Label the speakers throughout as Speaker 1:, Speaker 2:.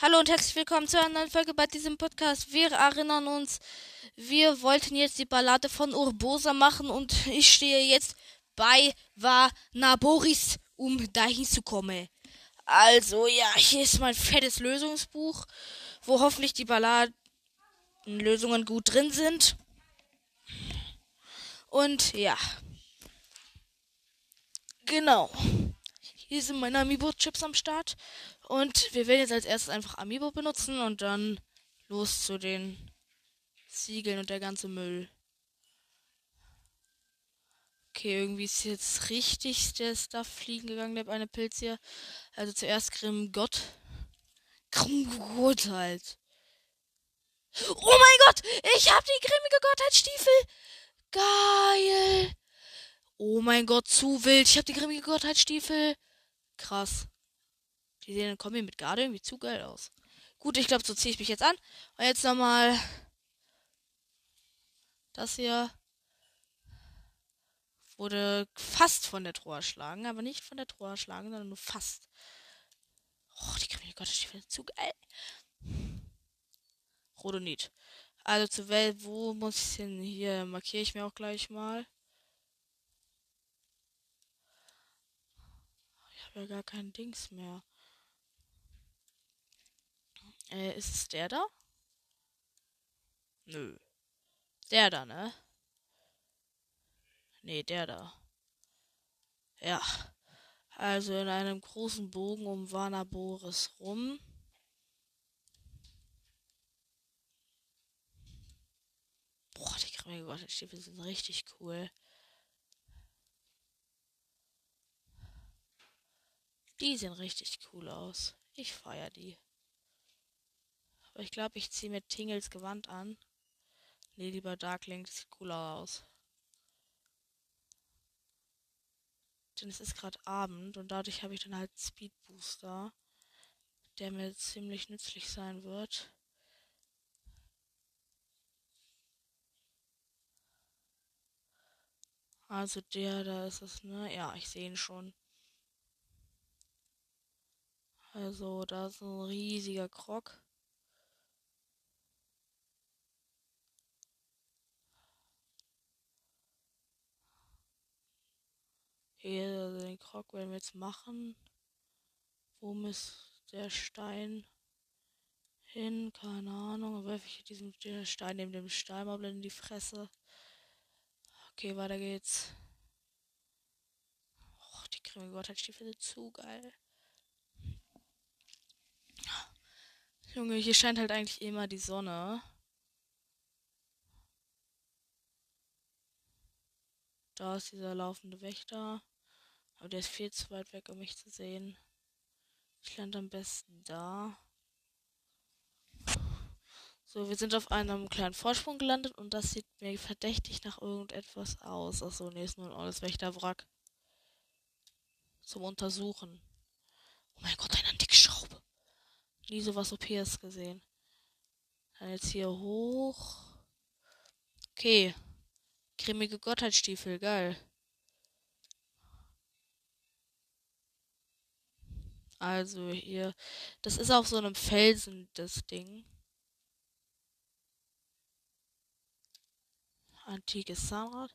Speaker 1: Hallo und herzlich willkommen zu einer neuen Folge bei diesem Podcast. Wir erinnern uns, wir wollten jetzt die Ballade von Urbosa machen und ich stehe jetzt bei Vanaboris, um dahin zu kommen. Also ja, hier ist mein fettes Lösungsbuch, wo hoffentlich die Balladenlösungen gut drin sind. Und ja. Genau. Hier sind meine Amiibo-Chips am Start. Und wir werden jetzt als erstes einfach Amiibo benutzen und dann los zu den Siegeln und der ganze Müll. Okay, irgendwie ist jetzt richtig der Stuff fliegen gegangen, der eine Pilz hier. Also zuerst Grimm Gott. Grimm Gott halt. Oh mein Gott! Ich hab die grimmige Gottheitsstiefel! Geil! Oh mein Gott, zu wild. Ich hab die grimmige Gottheitsstiefel. Krass. Die sehen in Kombi mit Garde irgendwie zu geil aus. Gut, ich glaube, so ziehe ich mich jetzt an. Und jetzt nochmal das hier wurde fast von der Truhe erschlagen, aber nicht von der Truhe erschlagen, sondern nur fast. Oh, die Kriminelle Gottesstiefel sind zu geil. Rodonit. Also zu Welt, wo muss ich hin? Hier markiere ich mir auch gleich mal. Ich habe ja gar kein Dings mehr. Äh, ist es der da? Nö. Der da, ne? Nee, der da. Ja. Also in einem großen Bogen um Vanaboris rum. Boah, die grimmige Gottesstiefel sind richtig cool. Die sehen richtig cool aus. Ich feier die. Aber ich glaube, ich ziehe mir Tingles Gewand an. Nee, lieber Darkling, das sieht cooler aus. Denn es ist gerade Abend und dadurch habe ich dann halt Speed Booster, der mir ziemlich nützlich sein wird. Also der, da ist es, ne? Ja, ich sehe ihn schon. Also, da ist ein riesiger Krog. Hier, also den Krog werden wir jetzt machen. Wo ist der Stein hin? Keine Ahnung. Werfe ich diesen Stein neben dem Steinmob in die Fresse. Okay, weiter geht's. Och, die grimmige Gottheitsstiefel sind zu geil. Junge, hier scheint halt eigentlich immer die Sonne. Da ist dieser laufende Wächter. Aber der ist viel zu weit weg, um mich zu sehen. Ich lande am besten da. So, wir sind auf einem kleinen Vorsprung gelandet und das sieht mir verdächtig nach irgendetwas aus. Achso, nee, ist nur ein altes Wächterwrack. Zum Untersuchen. Oh mein Gott, eine antike Schraube. Nie sowas OPs gesehen. Dann jetzt hier hoch. Okay. Cremige Gottheitsstiefel, geil. Also hier, das ist auf so einem Felsen, das Ding. Antikes Zahnrad.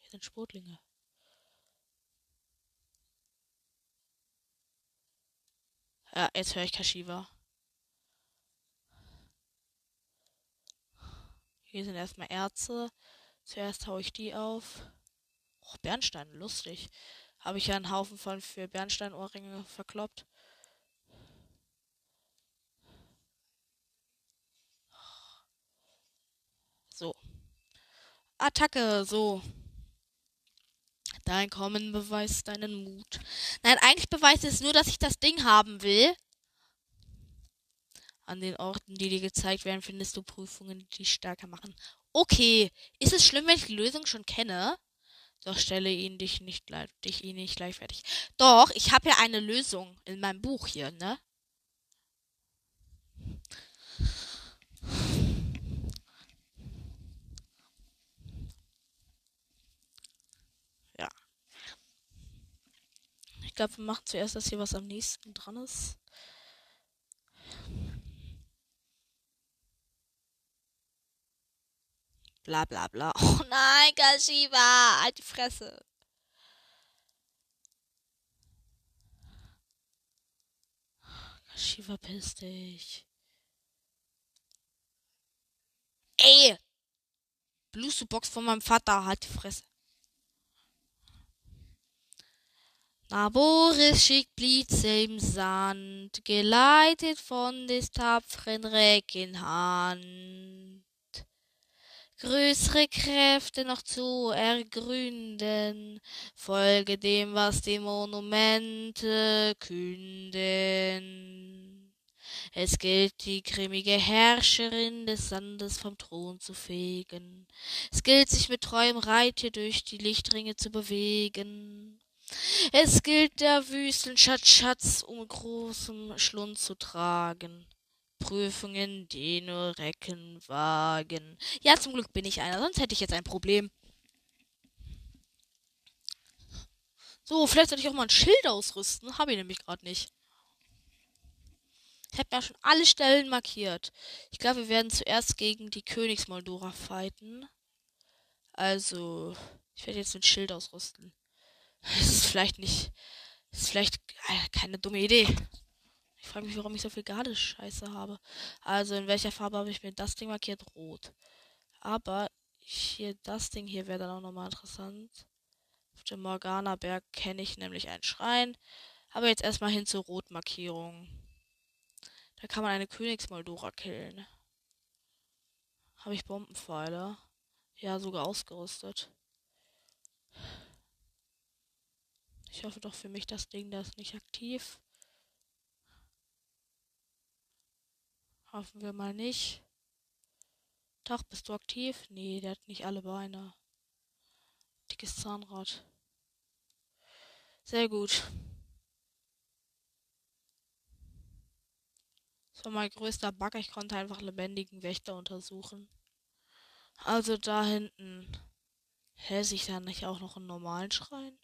Speaker 1: Hier sind Sportlinge. Ja, jetzt höre ich Kashiwa. Hier sind erstmal Erze. Zuerst haue ich die auf. Oh, Bernstein, lustig. Habe ich ja einen Haufen von für Bernsteinohrringe verkloppt. So. Attacke, so. Dein Kommen beweist deinen Mut. Nein, eigentlich beweist es nur, dass ich das Ding haben will. An den Orten, die dir gezeigt werden, findest du Prüfungen, die dich stärker machen. Okay, ist es schlimm, wenn ich die Lösung schon kenne? Doch stelle ihn dich nicht dich ihn nicht gleich fertig. Doch, ich habe ja eine Lösung in meinem Buch hier, ne? Ja. Ich glaube, wir machen zuerst das hier, was am nächsten dran ist. Bla bla bla. Oh nein, Kashiwa! Halt die Fresse. Kashiwa, piss dich. Ey! Bluetooth-Box von meinem Vater, halt die Fresse. Na, Boris schickt Blitze im Sand, geleitet von des tapferen Hand größere Kräfte noch zu ergründen, folge dem, was die Monumente künden. Es gilt, die grimmige Herrscherin des Sandes vom Thron zu fegen. Es gilt, sich mit treuem Reittier durch die Lichtringe zu bewegen. Es gilt, der Wüsten Schatz, Schatz um großem Schlund zu tragen. Prüfungen, die nur Recken wagen. Ja, zum Glück bin ich einer, sonst hätte ich jetzt ein Problem. So, vielleicht sollte ich auch mal ein Schild ausrüsten. Habe ich nämlich gerade nicht. Ich habe ja schon alle Stellen markiert. Ich glaube, wir werden zuerst gegen die Königsmoldora fighten. Also, ich werde jetzt ein Schild ausrüsten. Das ist vielleicht nicht. Das ist vielleicht keine dumme Idee. Ich frage mich, warum ich so viel Garde-Scheiße habe. Also, in welcher Farbe habe ich mir das Ding markiert? Rot. Aber hier, das Ding hier wäre dann auch nochmal interessant. Auf dem Morgana-Berg kenne ich nämlich einen Schrein. Aber jetzt erstmal hin zur Rotmarkierung. Da kann man eine Königsmoldora killen. Habe ich Bombenpfeile? Ja, sogar ausgerüstet. Ich hoffe doch für mich, das Ding da ist nicht aktiv. Hoffen wir mal nicht. Tag, bist du aktiv? Nee, der hat nicht alle Beine. Dickes Zahnrad. Sehr gut. Das war mein größter Bug. Ich konnte einfach lebendigen Wächter untersuchen. Also da hinten. Hä, sich da nicht auch noch einen normalen Schrein?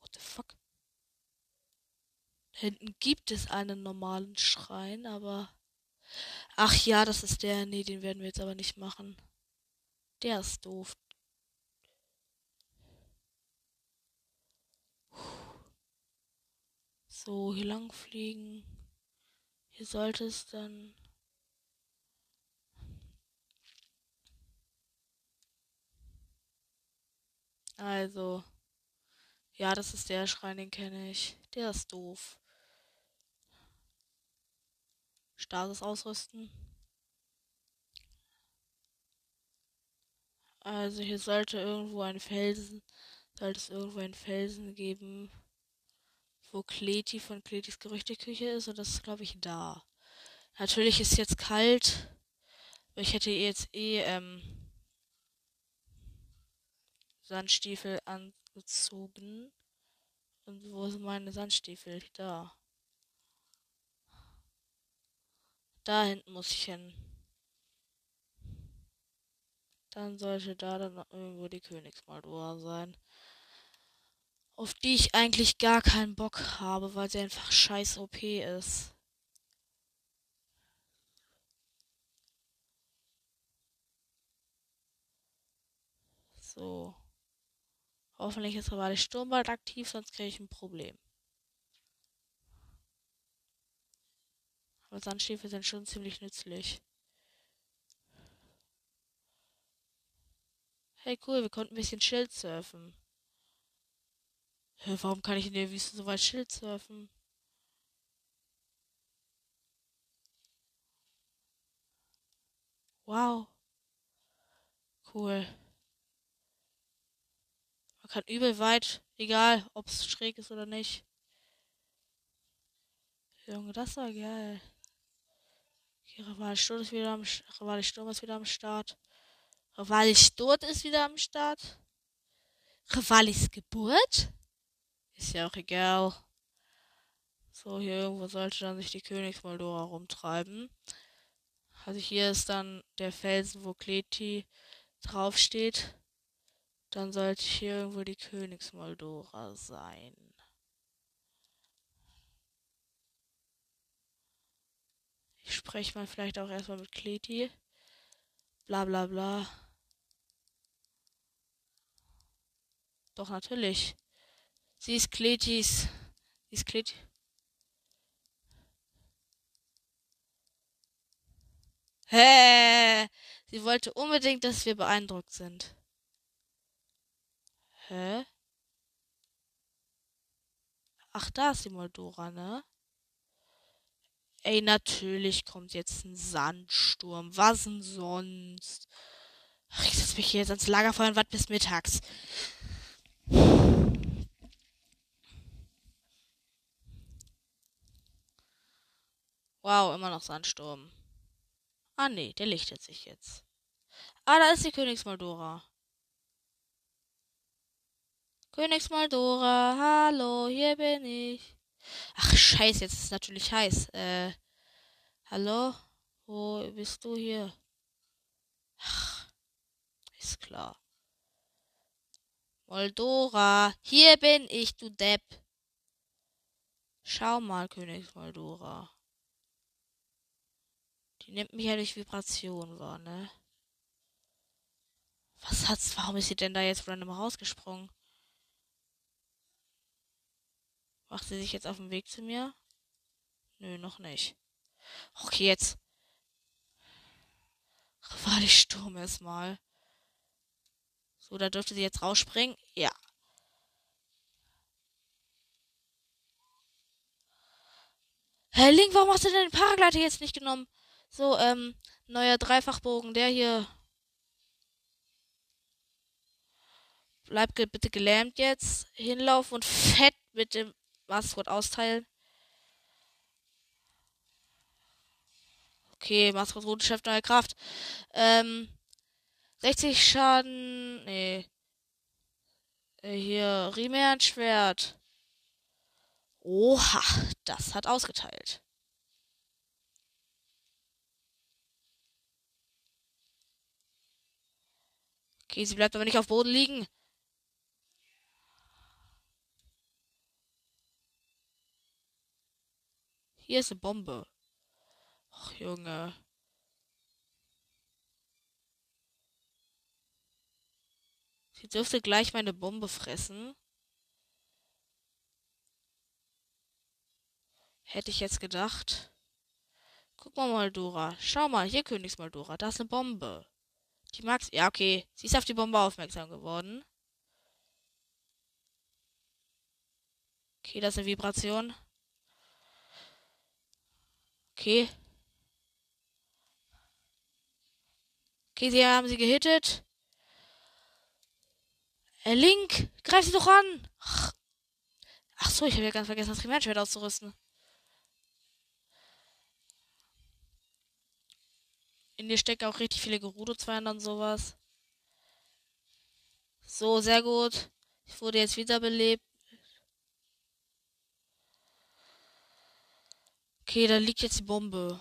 Speaker 1: What the fuck? Hinten gibt es einen normalen Schrein, aber. Ach ja, das ist der. Nee, den werden wir jetzt aber nicht machen. Der ist doof. So, hier lang fliegen. Hier sollte es dann. Also. Ja, das ist der Schrein, den kenne ich. Der ist doof. Stasis ausrüsten. Also hier sollte irgendwo ein Felsen, sollte es irgendwo einen Felsen geben, wo Kleti von Kletis Gerüchteküche ist und das ist glaube ich da. Natürlich ist jetzt kalt, aber ich hätte jetzt eh ähm, Sandstiefel angezogen. Und wo sind meine Sandstiefel? Da. Da hinten muss ich hin. Dann sollte da dann irgendwo die Königsmaldora sein. Auf die ich eigentlich gar keinen Bock habe, weil sie einfach scheiß OP ist. So. Hoffentlich ist aber der Sturm bald aktiv, sonst kriege ich ein Problem. Aber Sandstiefel sind schon ziemlich nützlich. Hey cool, wir konnten ein bisschen Schild surfen. Warum kann ich in der Wüste so weit Schild surfen? Wow. Cool. Man kann übel weit, egal ob es schräg ist oder nicht. Junge, das war geil. Rivali Sturm ist wieder am Rivali Sturm ist wieder am Start. Rivali Sturm ist wieder am Start. Rivalis Geburt? Ist ja auch egal. So, hier irgendwo sollte dann sich die Königsmoldora rumtreiben. Also hier ist dann der Felsen, wo Kleti draufsteht. Dann sollte hier irgendwo die Königsmoldora sein. Spreche mal vielleicht auch erstmal mit Kleti. Bla bla bla. Doch, natürlich. Sie ist Kletis. Sie ist Kleti. Hä? Sie wollte unbedingt, dass wir beeindruckt sind. Hä? Ach, da ist die Moldora, ne? Ey, natürlich kommt jetzt ein Sandsturm. Was denn sonst? Ach, ich setze mich hier jetzt ans Lagerfeuer und warte bis mittags. Wow, immer noch Sandsturm. Ah, nee, der lichtet sich jetzt. Ah, da ist die Königsmoldora. Königsmoldora, hallo, hier bin ich. Ach, scheiße, jetzt ist es natürlich heiß. Äh, hallo? Wo bist du hier? Ach, ist klar. Moldora, hier bin ich, du Depp. Schau mal, König Moldora. Die nimmt mich ja durch Vibration wahr, ne? Was hat's, warum ist sie denn da jetzt random rausgesprungen? Macht sie sich jetzt auf den Weg zu mir? Nö, noch nicht. Okay, jetzt. Warte, ich Sturm erstmal. So, da dürfte sie jetzt rausspringen. Ja. Herr Link, warum hast du denn den Paragleiter jetzt nicht genommen? So, ähm, neuer Dreifachbogen, der hier. Bleib bitte gelähmt jetzt. Hinlaufen und fett mit dem Maskott austeilen. Okay, Maskott Rotenchef neue Kraft. Ähm, 60 Schaden. Nee. Äh, hier, Riemern Schwert. Oha, das hat ausgeteilt. Okay, sie bleibt aber nicht auf Boden liegen. Hier ist eine Bombe. Ach, Junge. Sie dürfte gleich meine Bombe fressen. Hätte ich jetzt gedacht. Guck mal, Moldora. Schau mal, hier Königsmoldora. Da ist eine Bombe. Die mag's. Ja, okay. Sie ist auf die Bombe aufmerksam geworden. Okay, das ist eine Vibration. Okay. Okay, sie haben sie gehittet. Äh, Link, greif sie doch an. Ach, Ach so, ich habe ja ganz vergessen, das Primärschwert auszurüsten. In dir stecken auch richtig viele Gerudo-Zweien und sowas. So, sehr gut. Ich wurde jetzt wiederbelebt. Okay, da liegt jetzt die Bombe.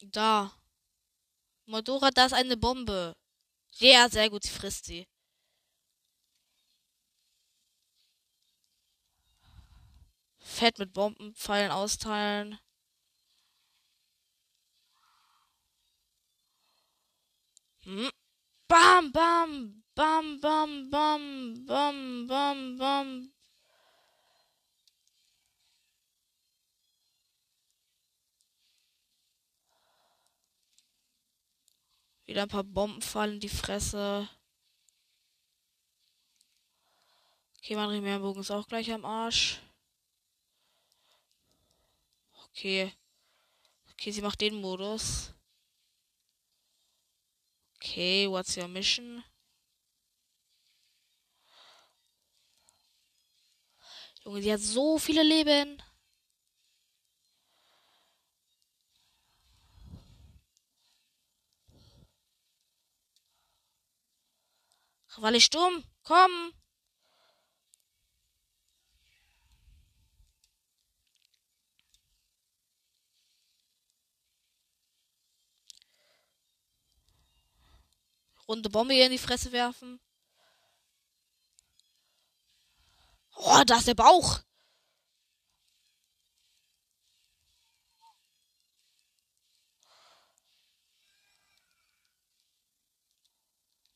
Speaker 1: Da. Modora, da ist eine Bombe. Ja, sehr gut, sie frisst sie. Fett mit Bombenpfeilen austeilen. Hm. Bam, bam, bam, bam, bam, bam, bam, bam. Wieder ein paar Bomben fallen in die Fresse. Okay, mein Primärbogen ist auch gleich am Arsch. Okay. Okay, sie macht den Modus. Okay, what's your mission? Junge, sie hat so viele Leben. Ravalle Sturm, komm! runde Bombe in die Fresse werfen. Oh, da ist der Bauch.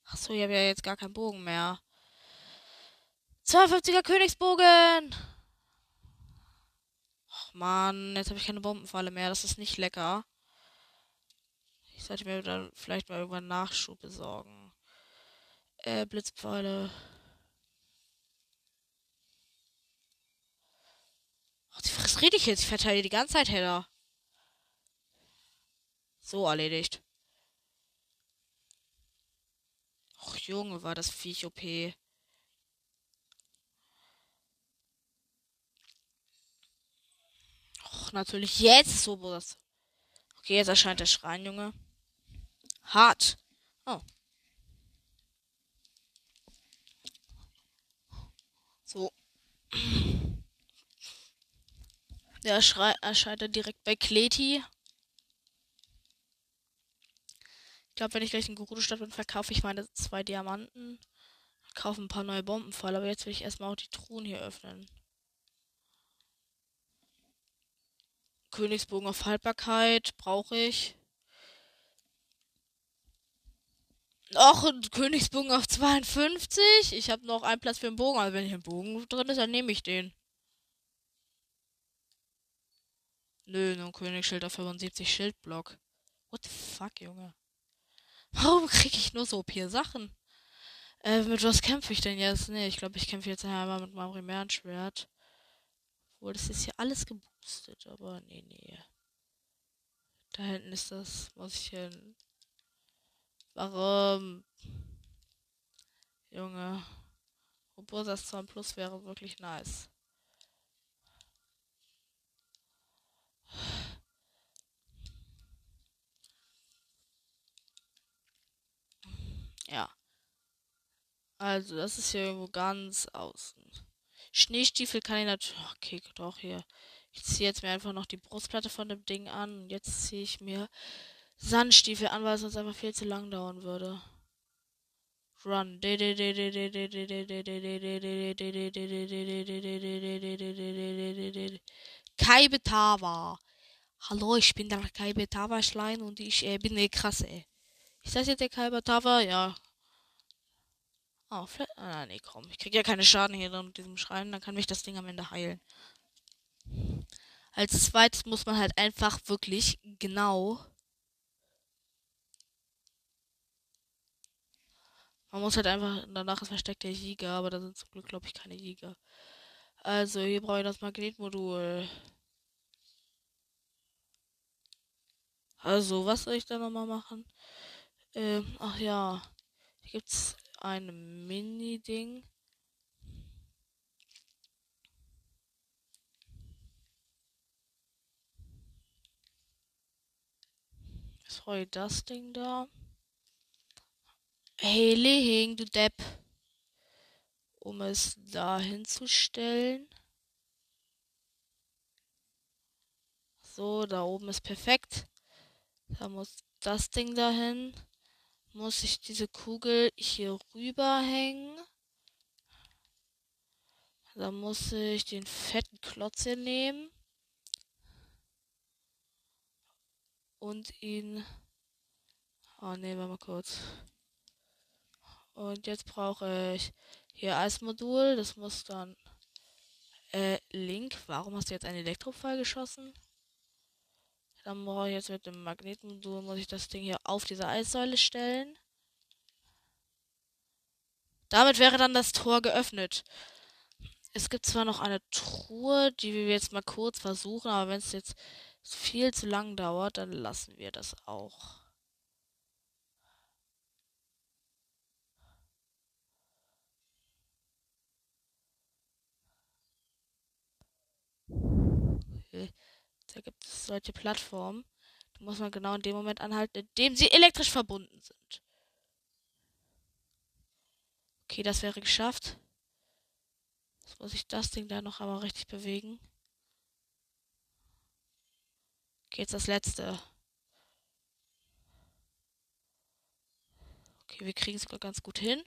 Speaker 1: Achso, ich habe ja jetzt gar keinen Bogen mehr. 52er Königsbogen. Ach man, jetzt habe ich keine Bombenfalle mehr. Das ist nicht lecker. Ich sollte mir dann vielleicht mal irgendwann Nachschub besorgen. Äh, Blitzpfeile. Die frisst richtig jetzt. Ich verteile die ganze Zeit Header. So erledigt. Och, Junge, war das Viech OP. Och, natürlich jetzt so was. Okay, jetzt erscheint der Schrein, Junge. Hart. Oh. So. Der erscheint direkt bei Kleti. Ich glaube, wenn ich gleich in Gerudo-Stadt bin, verkaufe ich meine zwei Diamanten. Kaufe ein paar neue Bombenpfeile, aber jetzt will ich erstmal auch die Truhen hier öffnen. Königsbogen auf Haltbarkeit brauche ich. Noch ein Königsbogen auf 52. Ich habe noch einen Platz für einen Bogen. Also wenn hier ein Bogen drin ist, dann nehme ich den. Nur ein Königsschild auf 75 Schildblock. What the fuck, Junge? Warum kriege ich nur so OP Sachen? Äh, mit was kämpfe ich denn jetzt? Nee, ich glaube, ich kämpfe jetzt einmal mit meinem primären Schwert. Obwohl, das ist hier alles geboostet, aber nee, nee. Da hinten ist das. Muss ich hin. Warum? Junge. Obwohl das 2 Plus wäre wirklich nice. Ja. Also, das ist hier irgendwo ganz außen. Schneestiefel kann ich natürlich. Okay, doch hier. Ich ziehe jetzt mir einfach noch die Brustplatte von dem Ding an. Und jetzt ziehe ich mir Sandstiefel an, weil es sonst einfach viel zu lang dauern würde. Run. Kai Betava. Hallo, ich bin der Kai Betava Schlein und ich äh, bin eine krasse. Ist das jetzt der Kai Betava? Ja. Oh, vielleicht. Ah, nee, komm. Ich krieg ja keine Schaden hier mit diesem Schreien. Dann kann mich das Ding am Ende heilen. Als zweites muss man halt einfach wirklich genau. Man muss halt einfach. Danach ist versteckt der Jäger, aber da sind zum Glück, glaube ich, keine Jäger. Also, hier brauche ich das Magnetmodul. Also, was soll ich da nochmal machen? Ähm, ach ja. Hier gibt's ein Mini-Ding. War das Ding da? Hey, Lehing, du Depp. Um es da hinzustellen. So, da oben ist perfekt. Da muss das Ding dahin muss ich diese Kugel hier rüber hängen. Dann muss ich den fetten Klotz hier nehmen. Und ihn. Oh ne, warte mal kurz. Und jetzt brauche ich hier Eismodul. Das muss dann. Äh, Link, warum hast du jetzt einen Elektrofall geschossen? Dann brauche ich jetzt mit dem Magnetmodul, muss ich das Ding hier auf diese Eissäule stellen. Damit wäre dann das Tor geöffnet. Es gibt zwar noch eine Truhe, die wir jetzt mal kurz versuchen, aber wenn es jetzt viel zu lang dauert, dann lassen wir das auch. Okay. Da gibt es solche Plattformen. Die muss man genau in dem Moment anhalten, in dem sie elektrisch verbunden sind. Okay, das wäre geschafft. Jetzt muss ich das Ding da noch einmal richtig bewegen. Okay, jetzt das letzte. Okay, Okay, wir kriegen es sogar ganz gut hin.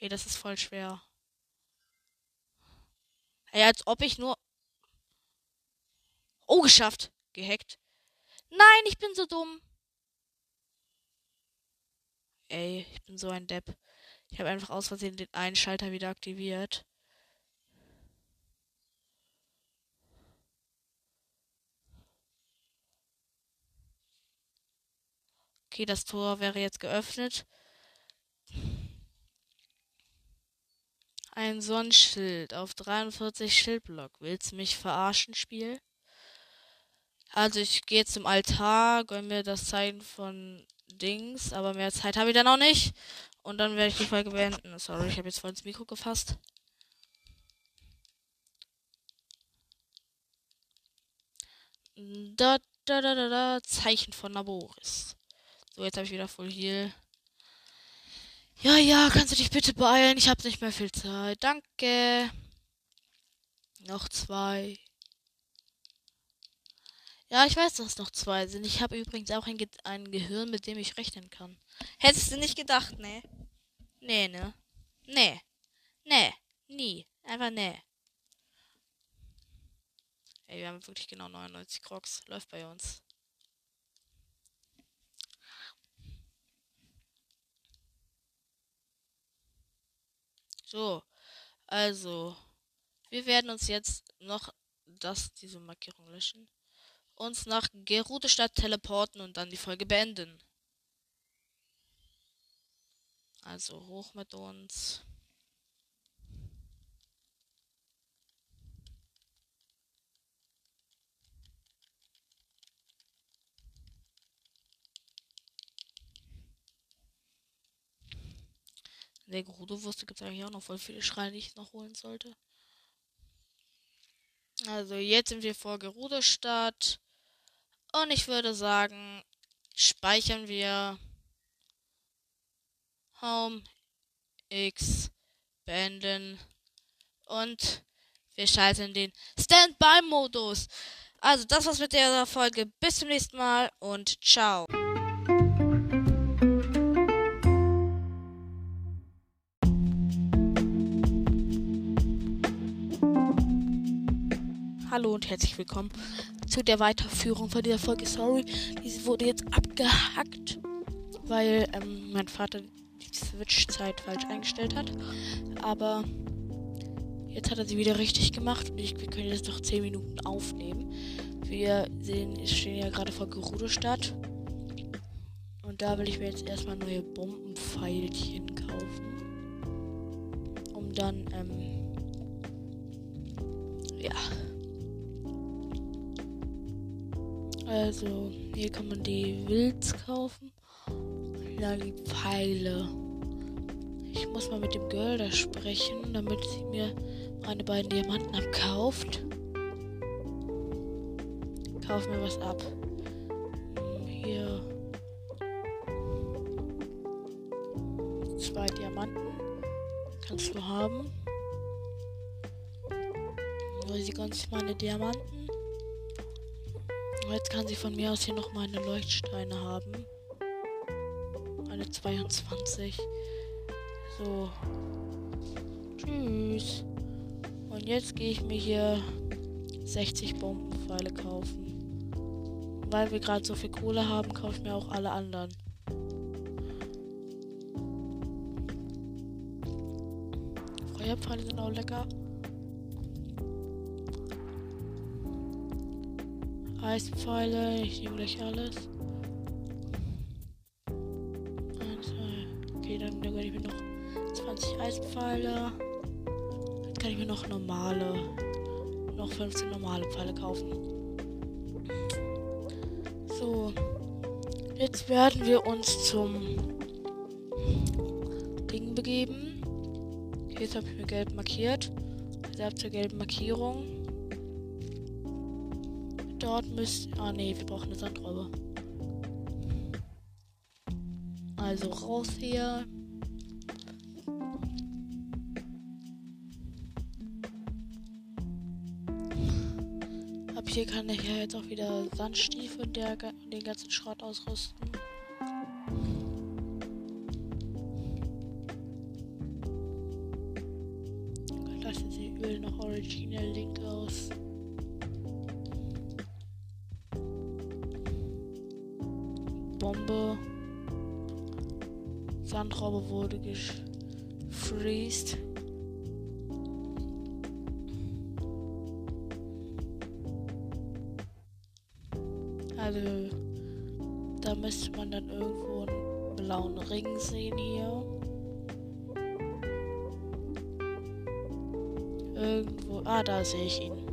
Speaker 1: Ey, das ist voll schwer. Ey, als ob ich nur. Oh, geschafft. Gehackt. Nein, ich bin so dumm. Ey, ich bin so ein Depp. Ich habe einfach aus Versehen den einen Schalter wieder aktiviert. Okay, das Tor wäre jetzt geöffnet. Ein Sonnenschild auf 43 Schildblock. Willst du mich verarschen, Spiel? Also ich gehe zum Altar, gönn mir das Zeichen von Dings, aber mehr Zeit habe ich dann auch nicht. Und dann werde ich die Folge beenden. Sorry, ich habe jetzt voll ins Mikro gefasst. Da, da, da, da, da, Zeichen von Naboris. So, jetzt habe ich wieder Full Heal. Ja, ja, kannst du dich bitte beeilen? Ich habe nicht mehr viel Zeit. Danke. Noch zwei. Ja, ich weiß, dass es noch zwei sind. Ich habe übrigens auch ein, Ge ein Gehirn, mit dem ich rechnen kann.
Speaker 2: Hättest du nicht gedacht, ne?
Speaker 1: Nee, ne? Nee. Nee. Nie. Einfach nee. Ey, wir haben wirklich genau 99 Crocs. Läuft bei uns. So, also, wir werden uns jetzt noch das, diese Markierung löschen, uns nach Gerude-Stadt teleporten und dann die Folge beenden. Also hoch mit uns. Der Gerudo-Wurst gibt es eigentlich auch noch voll viele Schreine, die ich noch holen sollte. Also jetzt sind wir vor Gerudo-Stadt. Und ich würde sagen, speichern wir Home X beenden und wir schalten den Standby-Modus. Also das war's mit der Folge. Bis zum nächsten Mal und ciao. Hallo und herzlich willkommen zu der Weiterführung von dieser Folge. Sorry, diese wurde jetzt abgehackt, weil ähm, mein Vater die Switch-Zeit falsch eingestellt hat. Aber jetzt hat er sie wieder richtig gemacht und ich, wir können jetzt noch 10 Minuten aufnehmen. Wir sehen, stehen ja gerade vor Gerudo-Stadt. Und da will ich mir jetzt erstmal neue Bombenpfeilchen kaufen. Um dann, ähm, Also, hier kann man die Wilds kaufen. dann die Pfeile. Ich muss mal mit dem Girl da sprechen, damit sie mir meine beiden Diamanten abkauft. Kauf mir was ab. Hier. Zwei Diamanten. Kannst du haben. Weil sie ganz meine Diamanten. Jetzt kann sie von mir aus hier noch meine Leuchtsteine haben. Eine 22. So. Tschüss. Und jetzt gehe ich mir hier 60 Bombenpfeile kaufen. Weil wir gerade so viel Kohle haben, kaufe ich mir auch alle anderen. Feuerpfeile sind auch lecker. Eispfeile. Ich nehme gleich alles. Zwei. Okay, dann gönne ich mir noch 20 Eispfeile. Jetzt kann ich mir noch normale, noch 15 normale Pfeile kaufen. So. Jetzt werden wir uns zum Ding begeben. Okay, jetzt habe ich mir gelb markiert. Reserve zur gelben Markierung. Dort müsst. Ah, nee, wir brauchen eine Sandrobe. Also raus hier. hier kann ich ja jetzt auch wieder Sandstiefel und der, den ganzen Schrott ausrüsten. Lassen Sie Öl noch Original Link aus. Sandraube wurde gefreezed. Also, da müsste man dann irgendwo einen blauen Ring sehen hier. Irgendwo. Ah, da sehe ich ihn.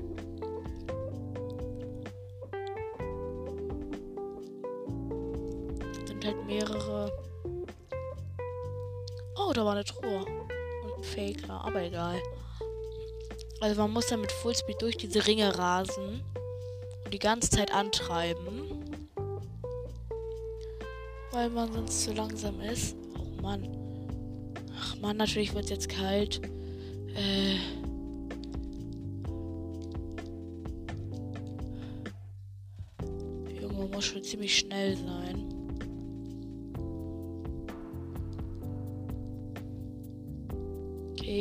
Speaker 1: Da war eine Truhe. Und ein Faker, aber egal. Also man muss dann mit Fullspeed durch diese Ringe rasen und die ganze Zeit antreiben. Weil man sonst zu langsam ist. Oh Mann. Ach Mann, natürlich wird es jetzt kalt. Äh. Junge muss schon ziemlich schnell sein.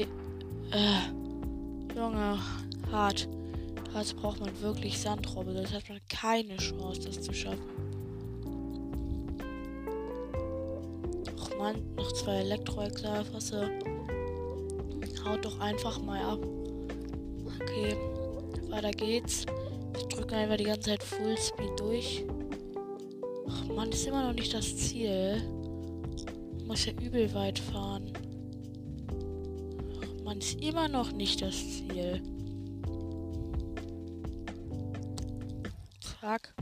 Speaker 1: Äh. Junge, hart. Dazu braucht man wirklich Sandrobbe. Das hat man keine Chance, das zu schaffen. Ach man, noch zwei Elektroexalfasse. Haut doch einfach mal ab. Okay, weiter geht's. Ich drücke einfach die ganze Zeit Fullspeed durch. Ach man, ist immer noch nicht das Ziel. Muss ja übel weit fahren. Ist immer noch nicht das Ziel. Zack.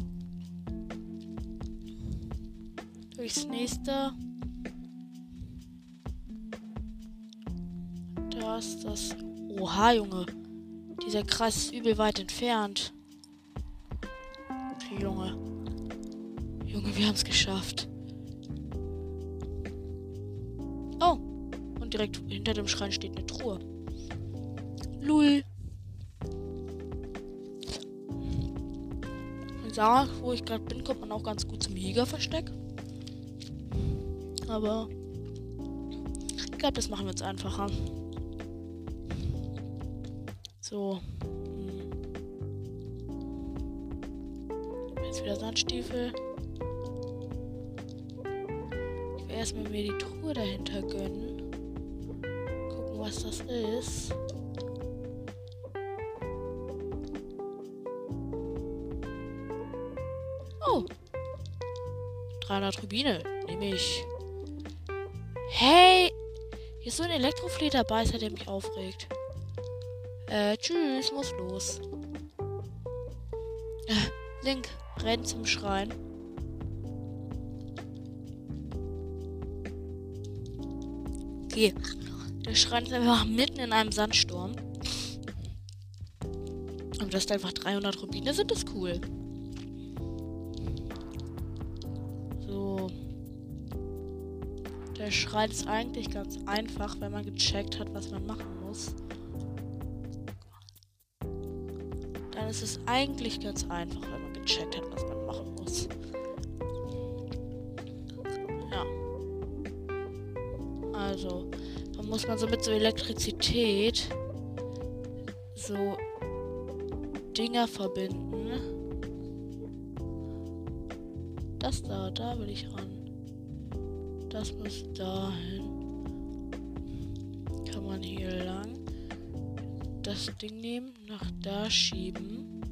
Speaker 1: Durchs nächste. Da ist das. Oha, Junge. Dieser Kreis ist übel weit entfernt. Okay, Junge. Junge, wir haben es geschafft. Oh. Und direkt hinter dem Schrein steht eine Truhe. Da, wo ich gerade bin, kommt man auch ganz gut zum Jägerversteck. Aber ich glaube, das machen wir jetzt einfacher. So. Hm. Jetzt wieder Sandstiefel. Ich will erstmal mir die Truhe dahinter gönnen. Gucken, was das ist. 300 Rubine. Nehme ich. Hey. Hier ist so ein Elektroflee dabei, der mich aufregt. Äh, tschüss, muss los. Äh, Link, renn zum Schrein. Okay. Der Schrein ist einfach mitten in einem Sandsturm. Und dass da einfach 300 Rubine sind, ist cool. Der Schrein ist eigentlich ganz einfach, wenn man gecheckt hat, was man machen muss. Dann ist es eigentlich ganz einfach, wenn man gecheckt hat, was man machen muss. Ja. Also, dann muss man so mit so Elektrizität so Dinger verbinden. Das da, da will ich ran. Das muss dahin. Kann man hier lang das Ding nehmen, nach da schieben.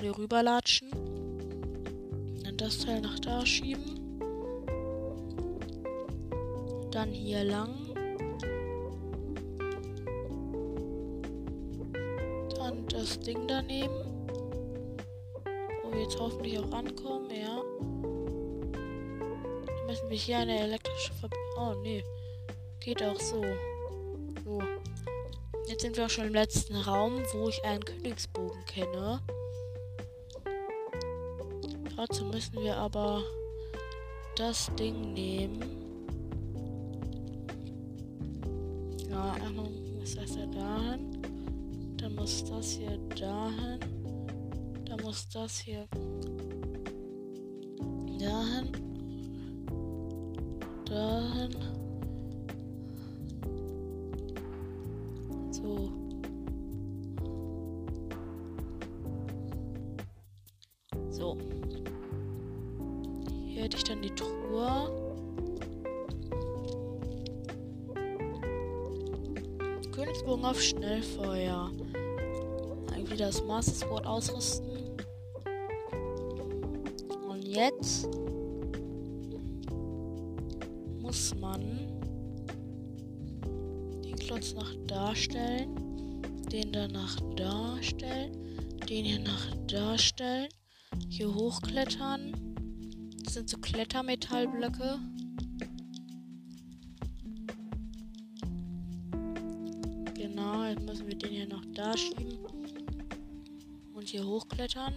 Speaker 1: Hier rüberlatschen. Dann das Teil nach da schieben. Dann hier lang. Dann das Ding daneben. Wo wir jetzt hoffentlich auch ankommen, ja. Dann müssen wir hier eine elektrische Verbindung. Oh, nee. Geht auch so. So. Jetzt sind wir auch schon im letzten Raum, wo ich einen Königsbogen kenne. Dazu müssen wir aber das Ding nehmen. Ja, einmal muss das ja dahin. Dann muss das hier dahin. Dann muss das hier dahin. Dahin. Schnellfeuer. Eigentlich das Master Sword ausrüsten. Und jetzt muss man den Klotz nach da stellen, den dann nach da stellen, den hier nach da stellen, hier hochklettern. Das sind so Klettermetallblöcke. Noch da schieben und hier hochklettern.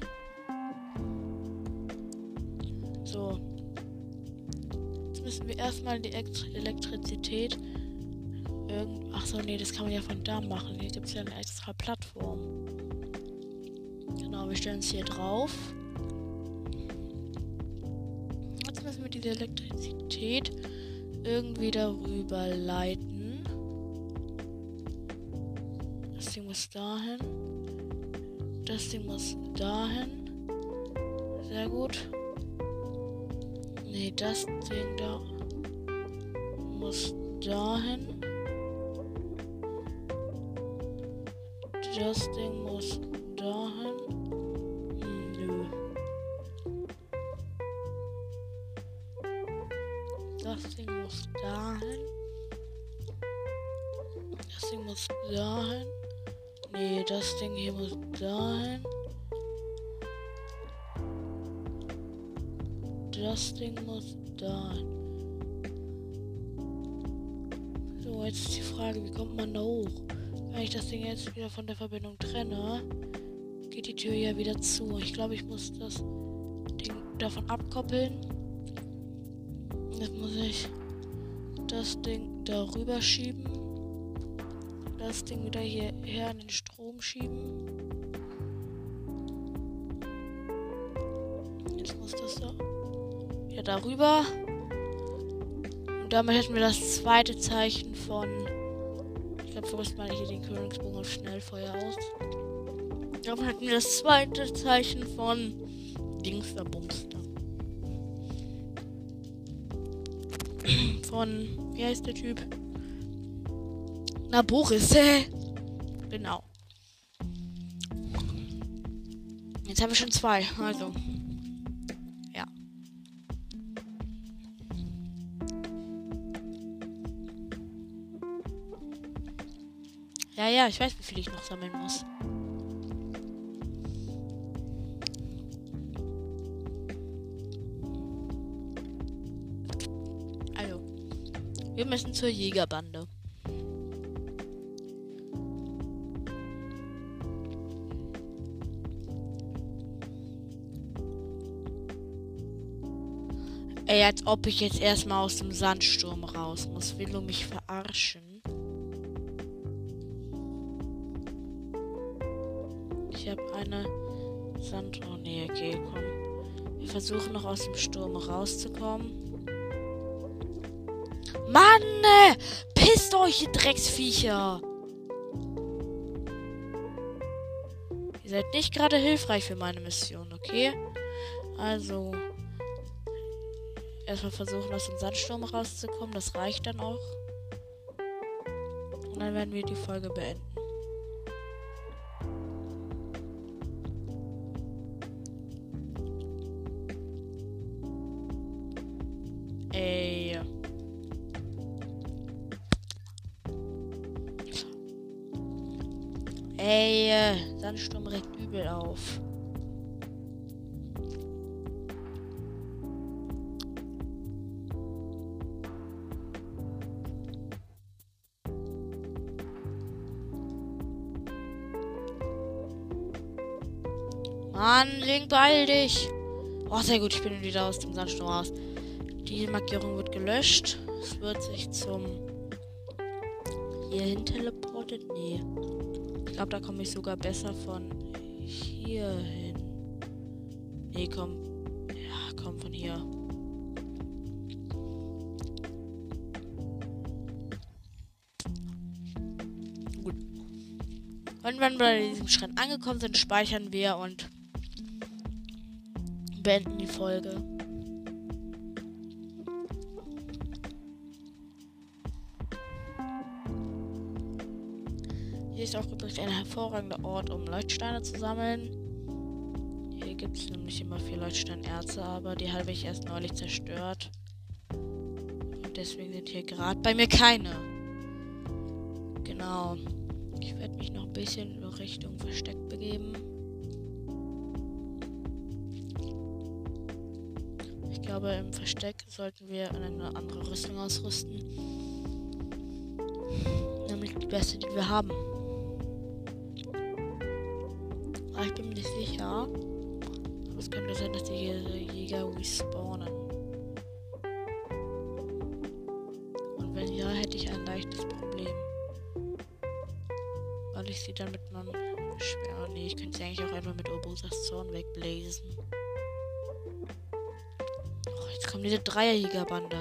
Speaker 1: So. Jetzt müssen wir erstmal die Elektrizität irgend. Achso, nee, das kann man ja von da machen. Hier gibt es ja eine extra Plattform. Genau, wir stellen es hier drauf. Jetzt müssen wir diese Elektrizität irgendwie darüber leiten. Muss dahin. Das Ding muss dahin. Sehr gut. Nee, das Ding da muss dahin. Das Ding muss dahin. Hm, nö. Das Ding muss dahin. Das Ding muss dahin. Nee, das Ding hier muss dahin. Das Ding muss dahin. So, jetzt ist die Frage, wie kommt man da hoch? Wenn ich das Ding jetzt wieder von der Verbindung trenne, geht die Tür ja wieder zu. Ich glaube, ich muss das Ding davon abkoppeln. Jetzt muss ich das Ding darüber schieben. Das Ding wieder hierher in den Strom schieben. Jetzt muss das da wieder darüber. Und damit hätten wir das zweite Zeichen von. Ich glaube, so rüsten wir hier den Königsbogen auf Schnellfeuer aus. Damit hätten wir das zweite Zeichen von Dingster Bumster. Von, wie heißt der Typ? Na, Boris, hä? Genau. Jetzt haben wir schon zwei, also. Ja. Ja, ja, ich weiß, wie viel ich noch sammeln muss. Also, wir müssen zur Jägerbande. Ob ich jetzt erstmal aus dem Sandsturm raus muss. Will du mich verarschen? Ich habe eine Sand... Oh nee, okay, komm. Wir versuchen noch aus dem Sturm rauszukommen. Mann! Äh, pisst euch, ihr Drecksviecher! Ihr seid nicht gerade hilfreich für meine Mission, okay? Also... Erstmal versuchen, aus dem Sandsturm rauszukommen. Das reicht dann auch. Und dann werden wir die Folge beenden. Oh, sehr gut, ich bin wieder aus dem Sandsturm raus. Die Markierung wird gelöscht. Es wird sich zum hierhin teleportet. Nee. Ich glaube, da komme ich sogar besser von hier hin. Nee, komm. Ja, komm von hier. Gut. Und wenn wir bei diesem Schritt angekommen sind, speichern wir und beenden die Folge. Hier ist auch übrigens ein hervorragender Ort, um Leuchtsteine zu sammeln. Hier gibt es nämlich immer vier Leuchtsteinerze, aber die habe ich erst neulich zerstört. Und deswegen sind hier gerade bei mir keine. Genau. Ich werde mich noch ein bisschen in Richtung Versteck begeben. Glaube, im Versteck sollten wir eine andere Rüstung ausrüsten. Nämlich die beste, die wir haben. Aber ich bin mir nicht sicher. Aber es könnte sein, dass die Jäger respawnen. Kommt diese Dreierjägerbande.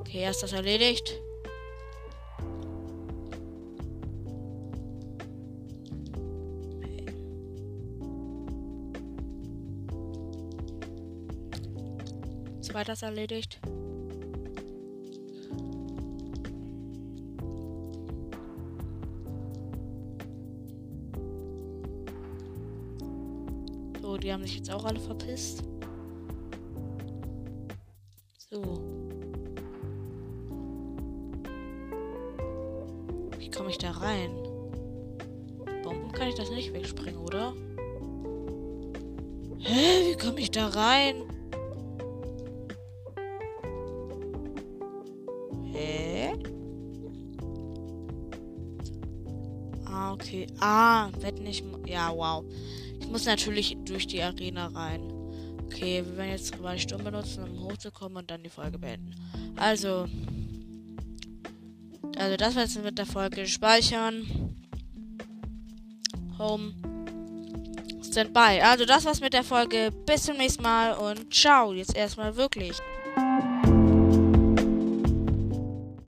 Speaker 1: Okay, erst das erledigt. Zweites erledigt. So, die haben sich jetzt auch alle verpisst. Rein? Hä? Ah, okay. Ah, wetten ich. Ja, wow. Ich muss natürlich durch die Arena rein. Okay, wir werden jetzt zwei Stunden benutzen, um hochzukommen und dann die Folge beenden. Also. Also, das war jetzt mit der Folge. Speichern. Home. Standby. Also, das war's mit der Folge. Bis zum nächsten Mal und ciao. Jetzt erstmal wirklich.